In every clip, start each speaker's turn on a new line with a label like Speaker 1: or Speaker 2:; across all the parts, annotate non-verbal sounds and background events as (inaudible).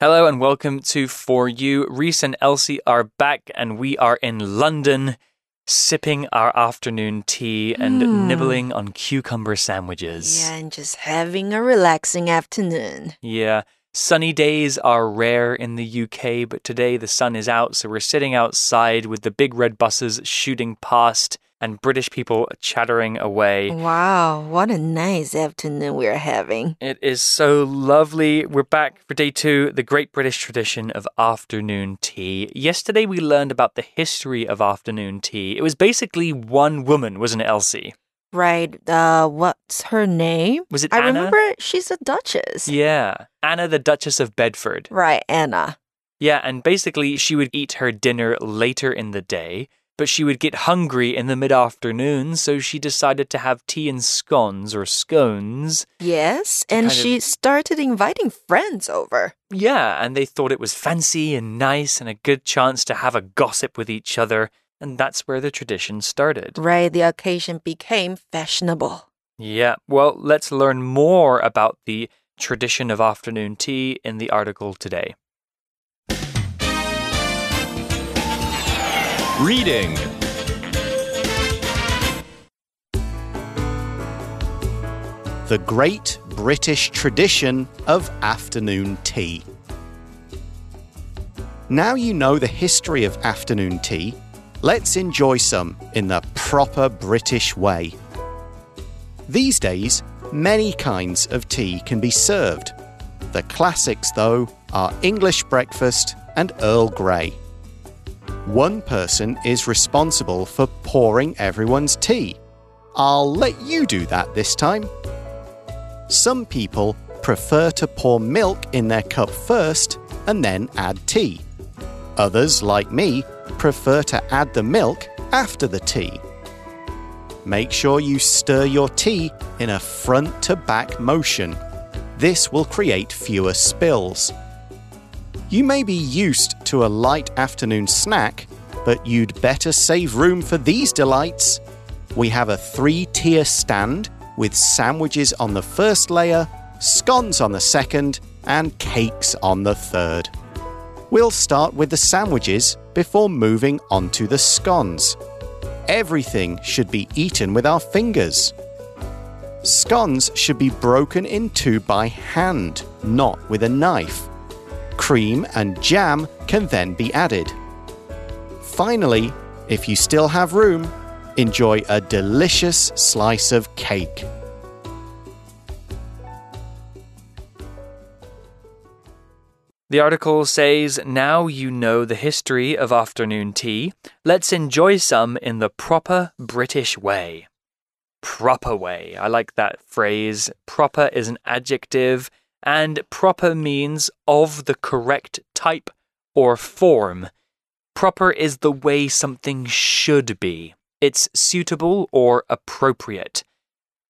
Speaker 1: Hello and welcome to For You. Reese and Elsie are back, and we are in London sipping our afternoon tea and
Speaker 2: Mm.
Speaker 1: nibbling on cucumber sandwiches.
Speaker 2: Yeah, and just having a relaxing afternoon.
Speaker 1: Yeah. Sunny days are rare in the UK, but today the sun is out, so we're sitting outside with the big red buses shooting past and British people chattering away.
Speaker 2: Wow, what a nice afternoon we're having.
Speaker 1: It is so lovely. We're back for day two, the great British tradition of afternoon tea. Yesterday we learned about the history of afternoon tea. It was basically one woman, wasn't it, Elsie?
Speaker 2: Right, uh, what's her name?
Speaker 1: Was it
Speaker 2: I
Speaker 1: Anna?
Speaker 2: remember she's a duchess.
Speaker 1: Yeah. Anna, the Duchess of Bedford.
Speaker 2: Right, Anna.
Speaker 1: Yeah, and basically she would eat her dinner later in the day, but she would get hungry in the mid afternoon, so she decided to have tea and scones or scones.
Speaker 2: Yes, and
Speaker 1: kind of-
Speaker 2: she started inviting friends over.
Speaker 1: Yeah, and they thought it was fancy and nice and a good chance to have a gossip with each other, and that's where the tradition started.
Speaker 2: Right, the occasion became fashionable.
Speaker 1: Yeah, well, let's learn more about the tradition of afternoon tea in the article today.
Speaker 3: Reading
Speaker 4: The Great British Tradition of Afternoon Tea. Now you know the history of afternoon tea, let's enjoy some in the proper British way. These days, many kinds of tea can be served. The classics, though, are English breakfast and Earl Grey. One person is responsible for pouring everyone's tea. I'll let you do that this time. Some people prefer to pour milk in their cup first and then add tea. Others, like me, prefer to add the milk after the tea. Make sure you stir your tea in a front to back motion. This will create fewer spills. You may be used to a light afternoon snack, but you'd better save room for these delights. We have a three tier stand with sandwiches on the first layer, scones on the second, and cakes on the third. We'll start with the sandwiches before moving on to the scones. Everything should be eaten with our fingers. Scones should be broken in two by hand, not with a knife. Cream and jam can then be added. Finally, if you still have room, enjoy a delicious slice of cake.
Speaker 1: The article says, Now you know the history of afternoon tea. Let's enjoy some in the proper British way. Proper way. I like that phrase. Proper is an adjective, and proper means of the correct type or form. Proper is the way something should be, it's suitable or appropriate.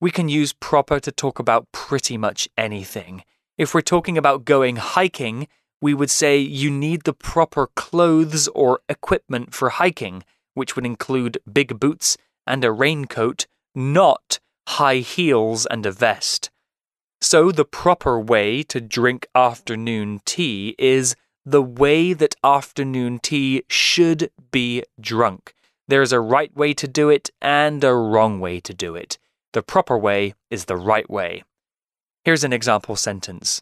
Speaker 1: We can use proper to talk about pretty much anything. If we're talking about going hiking, we would say you need the proper clothes or equipment for hiking, which would include big boots and a raincoat, not high heels and a vest. So, the proper way to drink afternoon tea is the way that afternoon tea should be drunk. There's a right way to do it and a wrong way to do it. The proper way is the right way. Here's an example sentence.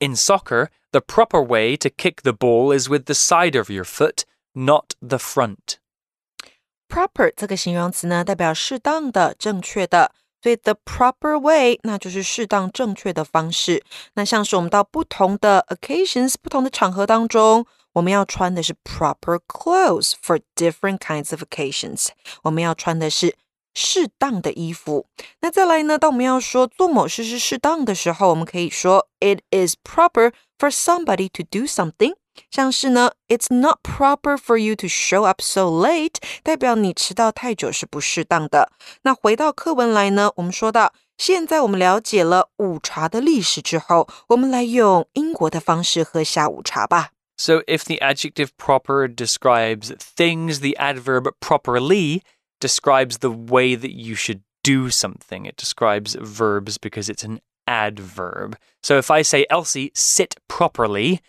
Speaker 1: In soccer, the proper way to kick the ball is with the side of your foot, not the front.
Speaker 2: Proper 这个形容词呢，代表适当的、正确的。 所以 the proper way 那就是适当正确的方式。那像是我们到不同的 occasions、不同的场合当中，我们要穿的是 proper clothes for different kinds of occasions。我们要穿的是适当的衣服。那再来呢，当我们要说做某事是适当的时候，我们可以说 it is proper for somebody to do something。 像是呢，It's not proper for you to show up so late，代表你迟到太久是不适当的。那回到课文来呢，我们说到，现在我们了解了午茶的历史之后，我们来用英国的方式喝下午茶吧。
Speaker 1: So, if the adjective proper describes things, the adverb properly describes the way that you should do something. It describes verbs because it's an adverb. So if I say, Elsie, sit properly,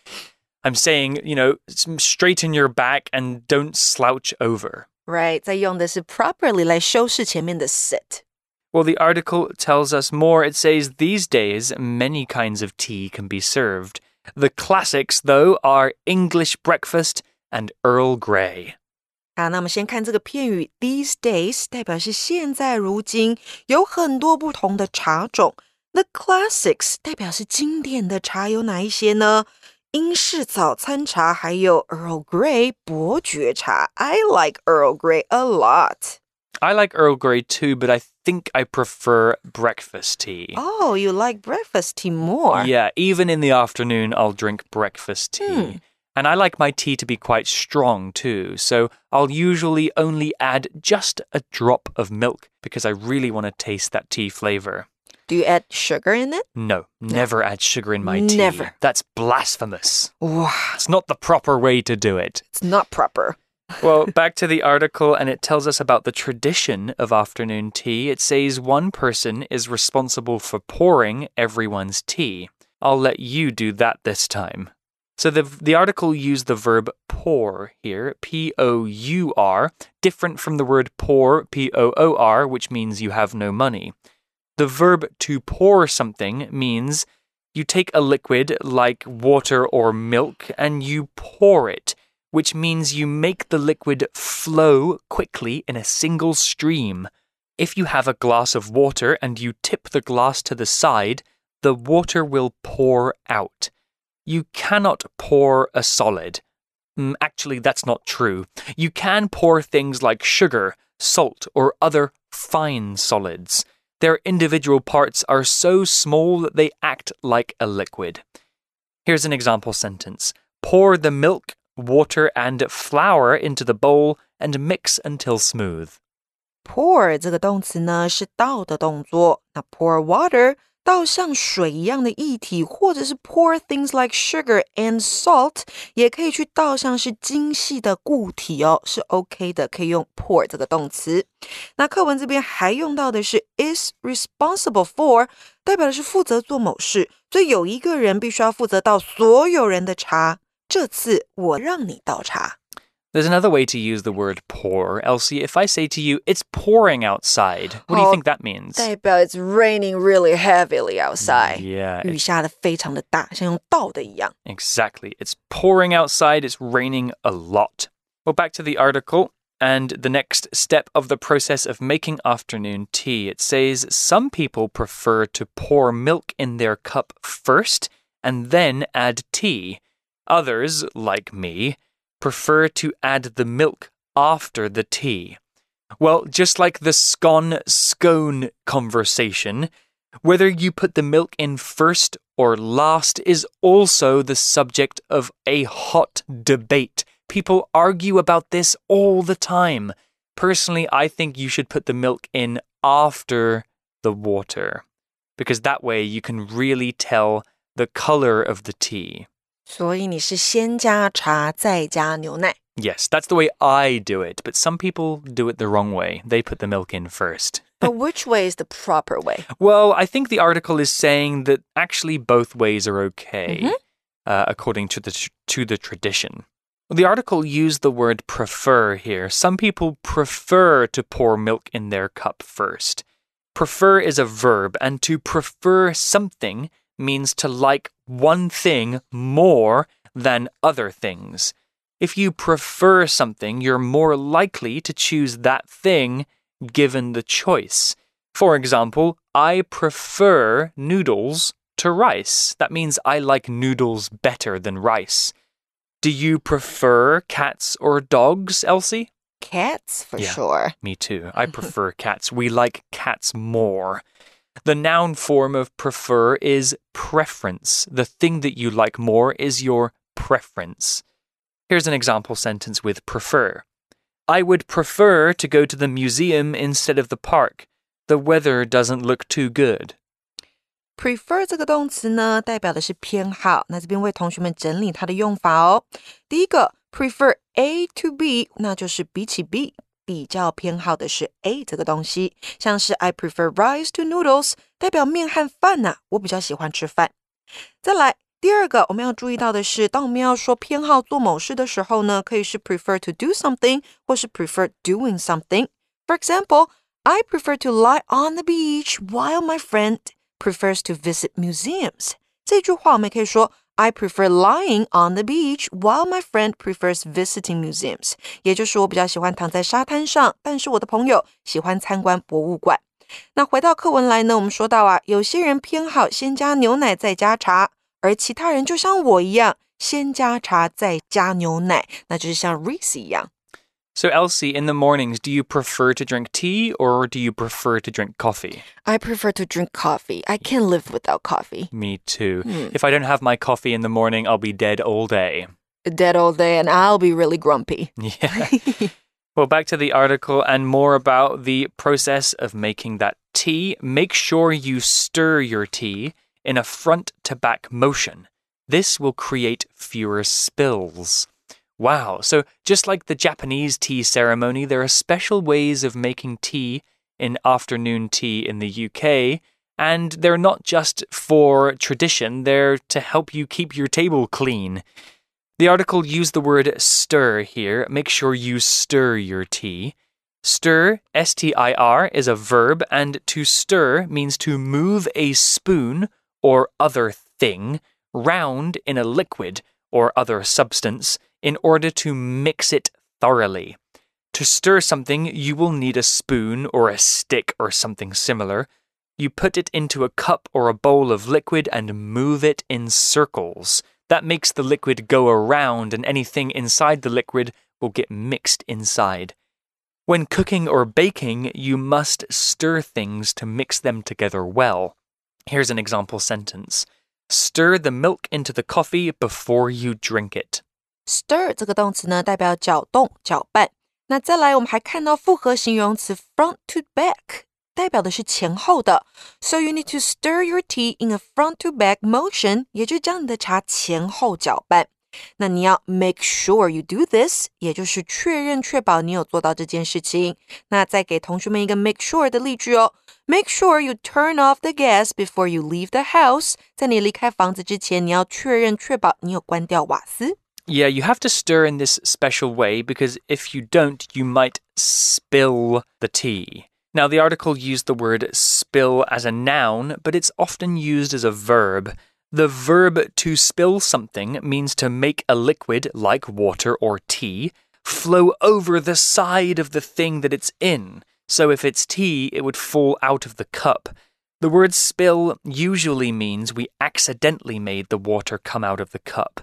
Speaker 1: I'm saying, you know, straighten your back and don't slouch over.
Speaker 2: Right，在用的是 properly 来修饰前面的 sit。
Speaker 1: Well, the article tells us more. It says these days many kinds of tea can be served. The classics, though, are English breakfast and Earl Grey.
Speaker 2: 好，那我们先看这个片语 these days，代表是现在如今，有很多不同的茶种。The classics 代表是经典的茶有哪一些呢？ 英式早餐茶，还有 Earl Grey 伯爵茶。I like Earl Grey a lot.
Speaker 1: I like Earl Grey too, but I think I prefer breakfast tea.
Speaker 2: Oh, you like breakfast tea more?
Speaker 1: Yeah, even in the afternoon, I'll drink breakfast tea.
Speaker 2: Hmm.
Speaker 1: And I like my tea to be quite strong too, so I'll usually only add just a drop of milk because I really want to taste that tea flavor.
Speaker 2: Do you add sugar in it?
Speaker 1: No, never add sugar in my tea.
Speaker 2: Never.
Speaker 1: That's blasphemous.
Speaker 2: Wow,
Speaker 1: It's not the proper way to do it.
Speaker 2: it's not proper. (laughs)
Speaker 1: Well, back to the article, and it tells us about the tradition of afternoon tea. It says one person is responsible for pouring everyone's tea. I'll let you do that this time. So the the article used the verb pour here, P O U R, different from the word pour, P O O R, which means you have no money. The verb to pour something means you take a liquid like water or milk and you pour it, which means you make the liquid flow quickly in a single stream. If you have a glass of water and you tip the glass to the side, the water will pour out. You cannot pour a solid. Mm, Actually, that's not true. You can pour things like sugar, salt, or other fine solids. Their individual parts are so small that they act like a liquid. Here's an example sentence Pour the milk, water, and flour into the bowl and mix until smooth.
Speaker 2: Pour 这个动词呢是倒的动作，那 pour water 倒像水一样的液体，或者是 pour things like sugar and salt，也可以去倒像是精细的固体哦，是 OK 的，可以用 pour 这个动词。那课文这边还用到的是 is responsible for，代表的是负责做某事，所以有一个人必须要负责倒所有人的茶。这次我让你倒茶。
Speaker 1: There's another way to use the word pour. Elsie, if I say to you, it's pouring outside, what do you
Speaker 2: Oh,
Speaker 1: think that means?
Speaker 2: 代表 it's raining really heavily outside。
Speaker 1: Yeah,
Speaker 2: 雨下的非常的大，像用倒的一样。
Speaker 1: exactly. It's pouring outside, it's raining a lot. Well, back to the article and the next step of the process of making afternoon tea. It says some people prefer to pour milk in their cup first and then add tea. Others, like me, prefer to add the milk after the tea. Well, just like the scone scone conversation, whether you put the milk in first or last is also the subject of a hot debate. People argue about this all the time. Personally, I think you should put the milk in after the water because that way you can really tell the color of the tea.
Speaker 2: 所以你是先加茶再加牛奶。
Speaker 1: Yes, that's the way I do it, but some people do it the wrong way. They put the milk in first.
Speaker 2: But which way is the proper way? (laughs)
Speaker 1: Well, I think the article is saying that actually both ways are okay,
Speaker 2: Mhm.
Speaker 1: uh, according to the tr- to the tradition. The article used the word prefer here. Some people prefer to pour milk in their cup first. Prefer is a verb, and to prefer something means to like one thing more than other things. If you prefer something, you're more likely to choose that thing given the choice. For example, I prefer noodles to rice. That means I like noodles better than rice. Do you prefer cats or dogs, Elsie?
Speaker 2: Cats for
Speaker 1: Yeah.
Speaker 2: sure.
Speaker 1: Me too. I (laughs) prefer cats. We like cats more. The noun form of prefer is preference. The thing that you like more is your preference. Here's an example sentence with prefer. I would prefer to go to the museum instead of the park. The weather doesn't look too good.
Speaker 2: Prefer 这个动词呢，代表的是偏好。那这边为同学们整理它的用法哦。第一个，prefer A to B，那就是比起 B。 比较偏好的是 A 这个东西，像是 I prefer rice to noodles，代表面和饭呐、啊，我比较喜欢吃饭。再来第二个，我们要注意到的是，当我们要说偏好做某事的时候呢，可以是 prefer to do something，或是 prefer doing something。For example, I prefer to lie on the beach while my friend prefers to visit museums. 这句话我们可以说 I prefer lying on the beach while my friend prefers visiting museums. 也就是我比较喜欢躺在沙滩上，但是我的朋友喜欢参观博物馆。那回到课文来呢，我们说到啊，有些人偏好先加牛奶再加茶，而其他人就像我一样，先加茶再加牛奶，那就是像 Reese 一样。
Speaker 1: So, Elsie, in the mornings, do you prefer to drink tea or do you prefer to drink coffee?
Speaker 2: I prefer to drink coffee. I can't live without coffee.
Speaker 1: Me too. Hmm. If I don't have my coffee in the morning, I'll be dead all day.
Speaker 2: Dead all day, and I'll be really grumpy.
Speaker 1: Yeah. (laughs) (laughs) well, back to the article and more about the process of making that tea. Make sure you stir your tea in a front to back motion. This will create fewer spills. Wow. So, just like the Japanese tea ceremony, there are special ways of making tea in afternoon tea in the UK. And they're not just for tradition, they're to help you keep your table clean. The article used the word stir here. Make sure you stir your tea. Stir, S T I R, is a verb, and to stir means to move a spoon or other thing round in a liquid or other substance in order to mix it thoroughly. To stir something, you will need a spoon or a stick or something similar. You put it into a cup or a bowl of liquid and move it in circles. That makes the liquid go around, and anything inside the liquid will get mixed inside. When cooking or baking, you must stir things to mix them together well. Here's an example sentence Stir the milk into the coffee before you drink it.
Speaker 2: Stir 这个动词呢，代表搅动、搅拌。那再来，我们还看到复合形容词 front to back，代表的是前后的。So you need to stir your tea in a front to back motion，也就是将你的茶前后搅拌。那你要 make sure you do this，也就是确认、确保你有做到这件事情。那再给同学们一个 make sure 的例句哦。Make sure you turn off the gas before you leave the house。在你离开房子之前，你要确认、确保你有关掉瓦斯。
Speaker 1: Yeah, you have to stir in this special way because if you don't, you might spill the tea. Now, the article used the word spill as a noun, but it's often used as a verb. The verb to spill something means to make a liquid, like water or tea, flow over the side of the thing that it's in. So, if it's tea, it would fall out of the cup. The word spill usually means we accidentally made the water come out of the cup.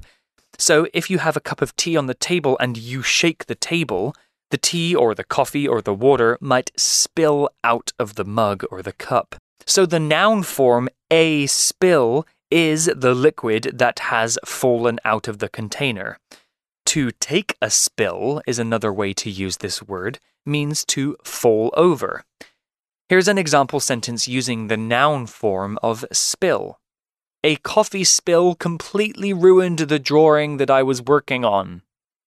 Speaker 1: So, if you have a cup of tea on the table and you shake the table, the tea or the coffee or the water might spill out of the mug or the cup. So, the noun form a spill is the liquid that has fallen out of the container. To take a spill is another way to use this word, means to fall over. Here's an example sentence using the noun form of spill. A coffee spill completely ruined the drawing that I was working on.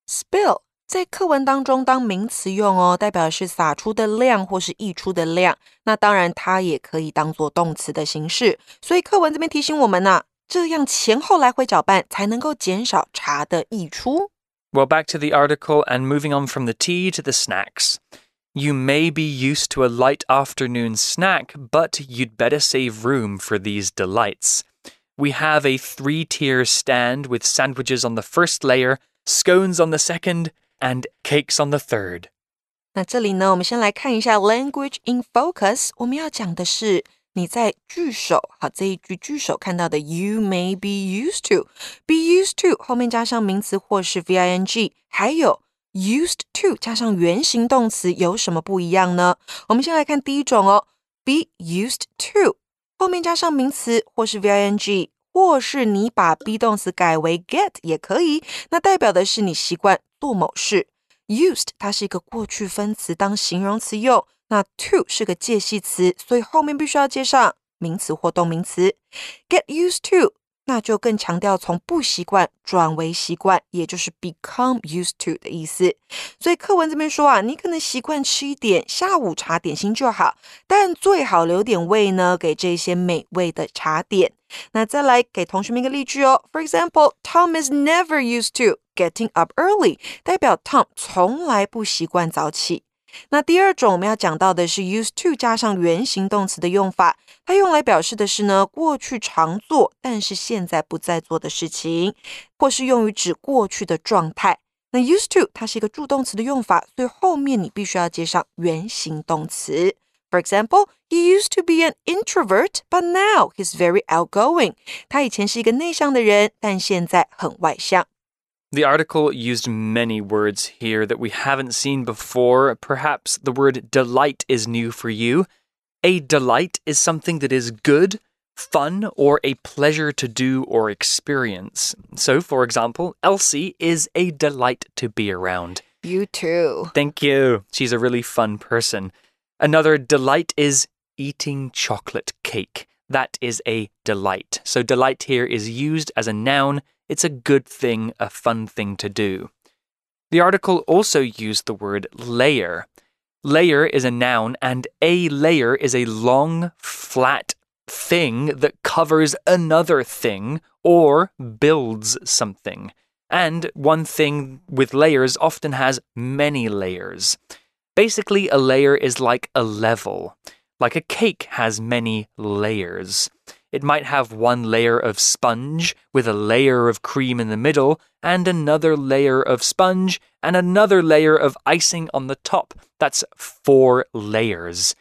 Speaker 2: Spill 在课文当中当名词用哦，代表是洒出的量或是溢出的量。那当然，它也可以当做动词的形式。所以课文这边提醒我们呐、这样前后来回搅拌才能够减少茶的溢出。
Speaker 1: Well, back to the article and moving on from the tea to the snacks. You may be used to a light afternoon snack, but you'd better save room for these delights. We have a three tier stand with sandwiches on the first layer, scones on the second, and cakes on the third.
Speaker 2: 那这里呢，我们先来看一下 language in focus。我们要讲的是你在句首，好这一句句首看到的 you may be used to，be used to 后面加上名词或是 v i n g，还有 used to 加上原形动词有什么不一样呢？我们先来看第一种哦，be used to 后面加上名词或是 v i n g，或是你把 be 动词改为 get 也可以，那代表的是你习惯做某事。used 它是一个过去分词当形容词用，那 to 是个介系词，所以后面必须要接上名词或动名词。Get used to 那就更强调从不习惯转为习惯，也就是 become used to 的意思。所以课文这边说啊，你可能习惯吃一点下午茶点心就好，但最好留点胃呢给这些美味的茶点。那再来给同学们一个例句哦，For example, Tom is never used to getting up early，代表 Tom 从来不习惯早起。那第二种我们要讲到的是 used to 加上原形动词的用法，它用来表示的是呢过去常做但是现在不再做的事情，或是用于指过去的状态。那 used to 它是一个助动词的用法，所以后面你必须要接上原形动词。For example, he used to be an introvert, but now he's very outgoing. 他以前是一个内向的人，但现在很外向。
Speaker 1: The article used many words here that we haven't seen before. Perhaps the word delight is new for you. A delight is something that is good, fun, or a pleasure to do or experience. So, for example, Elsie is a delight to be around.
Speaker 2: You too.
Speaker 1: Thank you. She's a really fun person. Another delight is eating chocolate cake. That is a delight. So, delight here is used as a noun it's a good thing, a fun thing to do. The article also used the word layer. Layer is a noun, and a layer is a long, flat thing that covers another thing or builds something. And one thing with layers often has many layers. Basically, a layer is like a level, like a cake has many layers. It might have one layer of sponge with a layer of cream in the middle, and another layer of sponge, and another layer of icing on the top. That's four layers.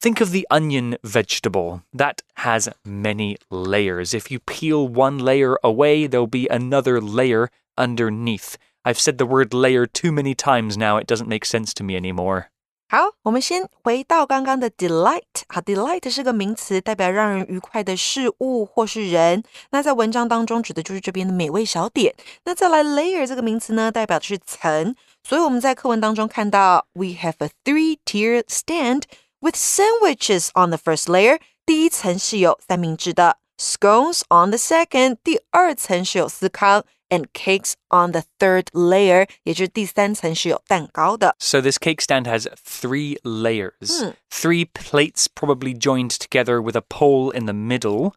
Speaker 1: Think of the onion vegetable. That has many layers. If you peel one layer away, there'll be another layer underneath. I've said the word layer too many times now, it doesn't make sense to me anymore.
Speaker 2: 好，我们先回到刚刚的 delight。好，delight 是个名词，代表让人愉快的事物或是人。那在文章当中指的就是这边的美味小点。那再来 layer 这个名词呢，代表的是层。所以我们在课文当中看到，we have a three-tier stand with sandwiches on the first layer。第一层是有三明治的，scones on the second。第二层是有司康。And cakes on the third layer,
Speaker 1: So this cake stand has three layers,
Speaker 2: hmm.
Speaker 1: three plates probably joined together with a pole in the middle,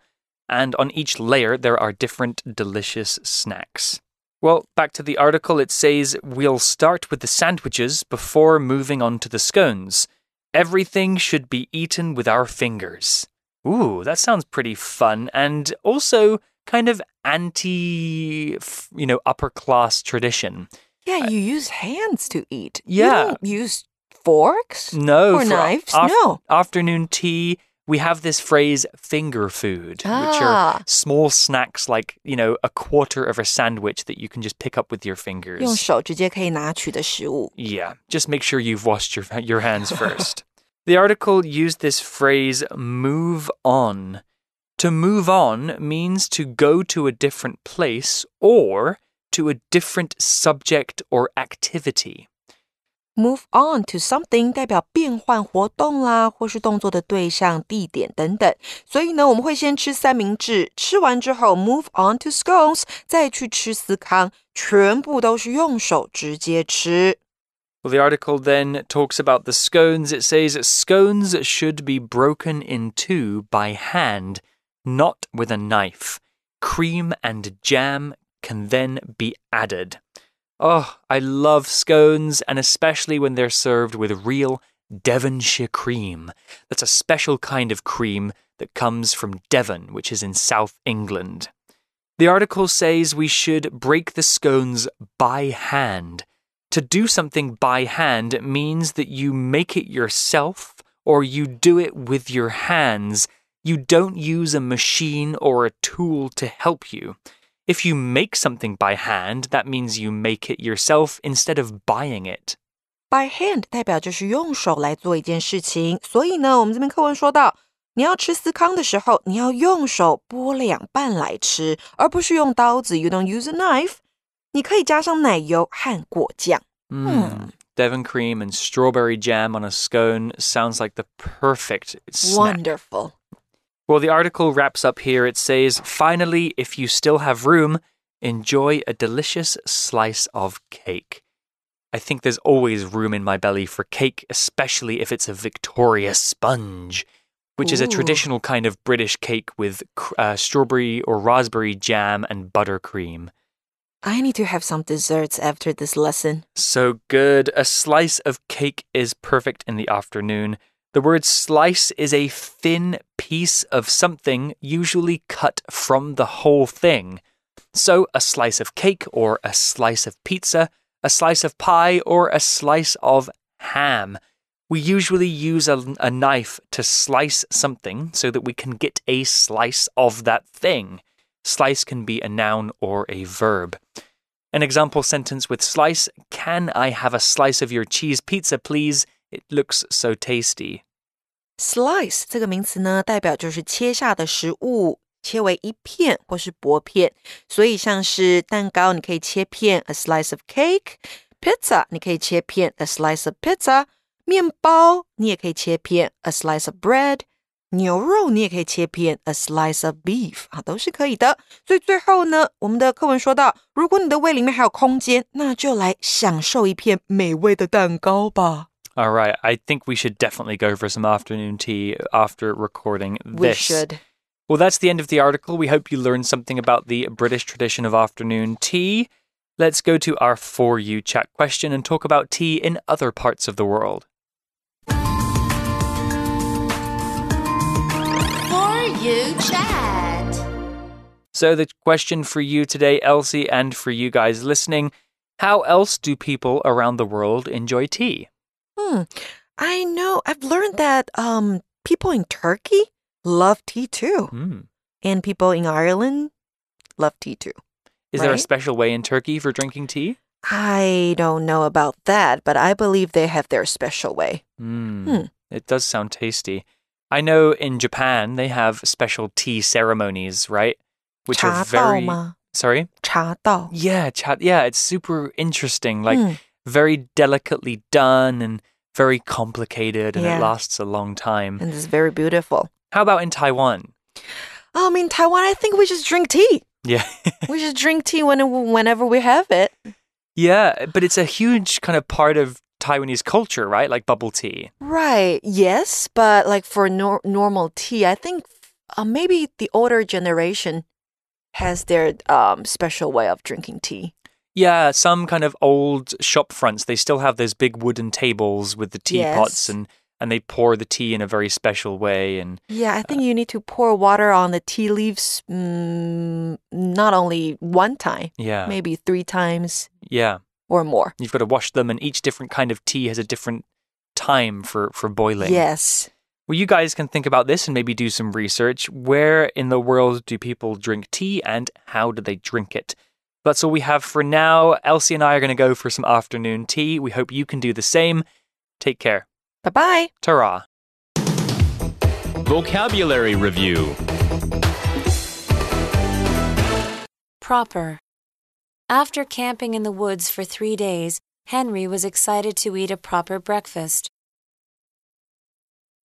Speaker 1: and on each layer there are different delicious snacks. Well, back to the article, it says we'll start with the sandwiches before moving on to the scones. Everything should be eaten with our fingers. Ooh, that sounds pretty fun and also kind of anti, you know, upper class tradition.
Speaker 2: Yeah, you use hands to eat.
Speaker 1: Yeah.
Speaker 2: use forks?
Speaker 1: No.
Speaker 2: Or knives?
Speaker 1: Af
Speaker 2: no.
Speaker 1: Afternoon tea. We have this phrase finger food,
Speaker 2: ah.
Speaker 1: which are ah. small snacks like, you know, a quarter of a sandwich that you can just pick up with your fingers. Yeah, just make sure you've washed your, your hands first. (laughs) the article used this phrase move on to move on means to go to a different place or to a different subject or activity.
Speaker 2: Move on to something 代表变换活动啦，或是动作的对象、地点等等。所以呢，我们会先吃三明治，吃完之后 move on to scones，再去吃司康，全部都是用手直接吃。
Speaker 1: Well, the article then talks about the scones. It says scones should be broken in two by hand not with a knife. Cream and jam can then be added. Oh, I love scones, and especially when they're served with real Devonshire cream. That's a special kind of cream that comes from Devon, which is in South England. The article says we should break the scones by hand. To do something by hand means that you make it yourself or you do it with your hands you don't use a machine or a tool to help you. If you make something by hand, that means you make it yourself instead of buying it.
Speaker 2: By hand 代表就是用手来做一件事情，所以呢，我们这边课文说到，你要吃司康的时候，你要用手剥两半来吃，而不是用刀子。You don't use a knife。你可以加上奶油和果酱。
Speaker 1: 嗯。Devon cream and strawberry jam on a scone sounds like the perfect snack.
Speaker 2: Wonderful.
Speaker 1: Well, the article wraps up here. It says, finally, if you still have room, enjoy a delicious slice of cake. I think there's always room in my belly for cake, especially if it's a Victoria sponge, which is a traditional kind of British cake with uh, strawberry or raspberry jam and buttercream.
Speaker 2: I need to have some desserts after this lesson.
Speaker 1: So good. A slice of cake is perfect in the afternoon. The word slice is a thin piece of something, usually cut from the whole thing. So, a slice of cake or a slice of pizza, a slice of pie or a slice of ham. We usually use a, a knife to slice something so that we can get a slice of that thing. Slice can be a noun or a verb. An example sentence with slice Can I have a slice of your cheese pizza, please? It looks so tasty.
Speaker 2: Slice 这个名词呢，代表就是切下的食物，切为一片或是薄片。所以像是蛋糕，你可以切片 a slice of cake；pizza 你可以切片 a slice of pizza；面包你也可以切片 a slice of bread；牛肉你也可以切片 a slice of beef 啊，都是可以的。所以最后呢，我们的课文说到，如果你的胃里面还有空间，那就来享受一片美味的蛋糕吧。
Speaker 1: All right, I think we should definitely go for some afternoon tea after recording this.
Speaker 2: We should.
Speaker 1: Well, that's the end of the article. We hope you learned something about the British tradition of afternoon tea. Let's go to our For You chat question and talk about tea in other parts of the world.
Speaker 3: For you chat.
Speaker 1: So, the question for you today, Elsie, and for you guys listening how else do people around the world enjoy tea?
Speaker 2: Hmm. I know. I've learned that um people in Turkey love tea too,
Speaker 1: Hmm.
Speaker 2: and people in Ireland love tea too.
Speaker 1: Is there a
Speaker 2: Right.
Speaker 1: special way in Turkey for drinking tea?
Speaker 2: I don't know about that, but I believe they have their special way.
Speaker 1: Mm,
Speaker 2: Hmm.
Speaker 1: It does sound tasty. I know in Japan they have special tea ceremonies, right? Which are
Speaker 2: 茶道
Speaker 1: very
Speaker 2: 吗？
Speaker 1: sorry.
Speaker 2: 茶道。
Speaker 1: Yeah, cha- yeah, it's super interesting. Like
Speaker 2: Hmm.
Speaker 1: very delicately done and very complicated, and
Speaker 2: Yeah.
Speaker 1: it lasts a long time.
Speaker 2: And it's very beautiful.
Speaker 1: How about in Taiwan?
Speaker 2: Um, in Taiwan, I think we just drink tea.
Speaker 1: Yeah,
Speaker 2: We just drink tea when, whenever we have it.
Speaker 1: yeah, but it's a huge kind of part of Taiwanese culture, right? Like bubble tea.
Speaker 2: Right. Yes, but like for nor- normal tea, I think uh, maybe the older generation has their um, special way of drinking tea.
Speaker 1: Yeah, some kind of old shop fronts, they still have those big wooden tables with the teapots
Speaker 2: Yes.
Speaker 1: and and they pour the tea in a very special way and
Speaker 2: Yeah, I think you need to pour water on the tea leaves mm, not only one time,
Speaker 1: yeah.
Speaker 2: maybe three times
Speaker 1: Yeah.
Speaker 2: or more.
Speaker 1: You've got to wash them and each different kind of tea has a different time for for boiling.
Speaker 2: Yes.
Speaker 1: Well, you guys can think about this and maybe do some research. Where in the world do people drink tea and how do they drink it? That's all we have for now. Elsie and I are going to go for some afternoon tea. We hope you can do the same. Take care.
Speaker 2: Bye bye.
Speaker 1: Ta
Speaker 5: Vocabulary Review
Speaker 3: Proper. After camping in the woods for three days, Henry was excited to eat a proper breakfast.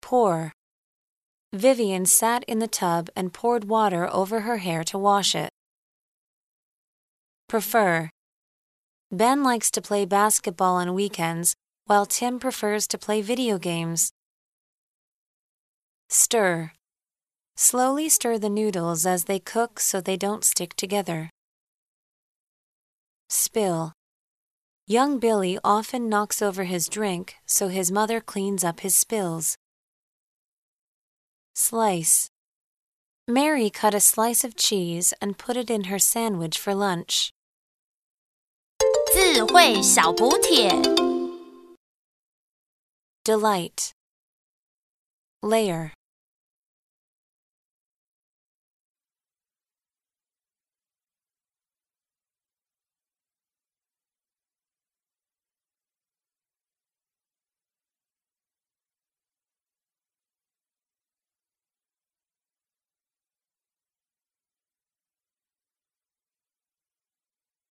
Speaker 3: Pour. Vivian sat in the tub and poured water over her hair to wash it. Prefer. Ben likes to play basketball on weekends, while Tim prefers to play video games. Stir. Slowly stir the noodles as they cook so they don't stick together. Spill. Young Billy often knocks over his drink, so his mother cleans up his spills. Slice. Mary cut a slice of cheese and put it in her sandwich for lunch.
Speaker 6: 智慧小补帖。
Speaker 3: Delight. Layer.